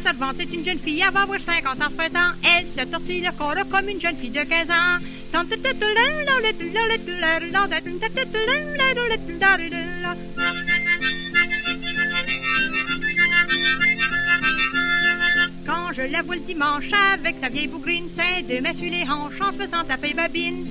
servante, c'est une jeune fille, elle va avoir 50 ans ce printemps. Elle se tortille le corps comme une jeune fille de 15 ans. Quand je la vois le dimanche avec sa vieille bougrine, c'est de mettre sur les hanches en se faisant taper babine.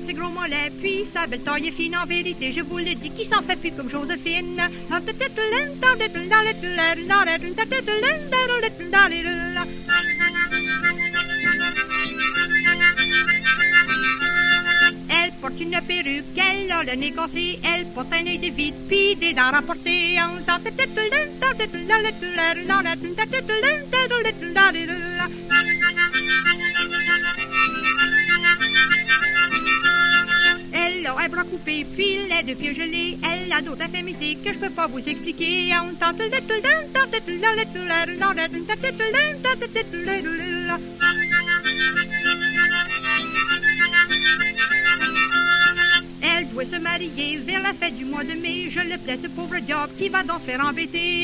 Avec ses gros mollets, puis sa belle taille fine, en vérité, je vous le dis, qui s'en fait plus comme Joséphine. Elle porte une perruque, elle a le nez elle porte un œil de vide, puis des dents rapportées. Coupé, puis les deux pieds gelés. Elle a d'autres infirmités que je peux pas vous expliquer. Elle doit se marier vers la fête du mois de mai. Je le plais ce pauvre diable qui va donc faire embêter.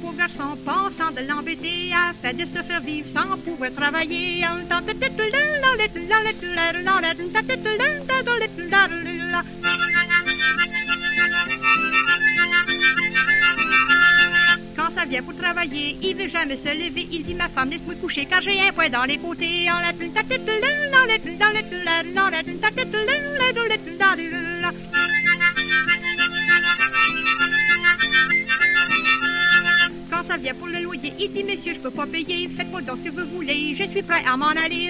Pauvre garçon, pensant de l'embêter, a fait de se faire vivre sans pouvoir travailler. Quand ça vient pour travailler, il veut jamais se lever. Il dit ma femme laisse-moi coucher car j'ai un poing dans les côtés. Vient pour le loyer, il dit monsieur je peux pas payer. Faites-moi donc ce que vous voulez, je suis prêt à m'en aller.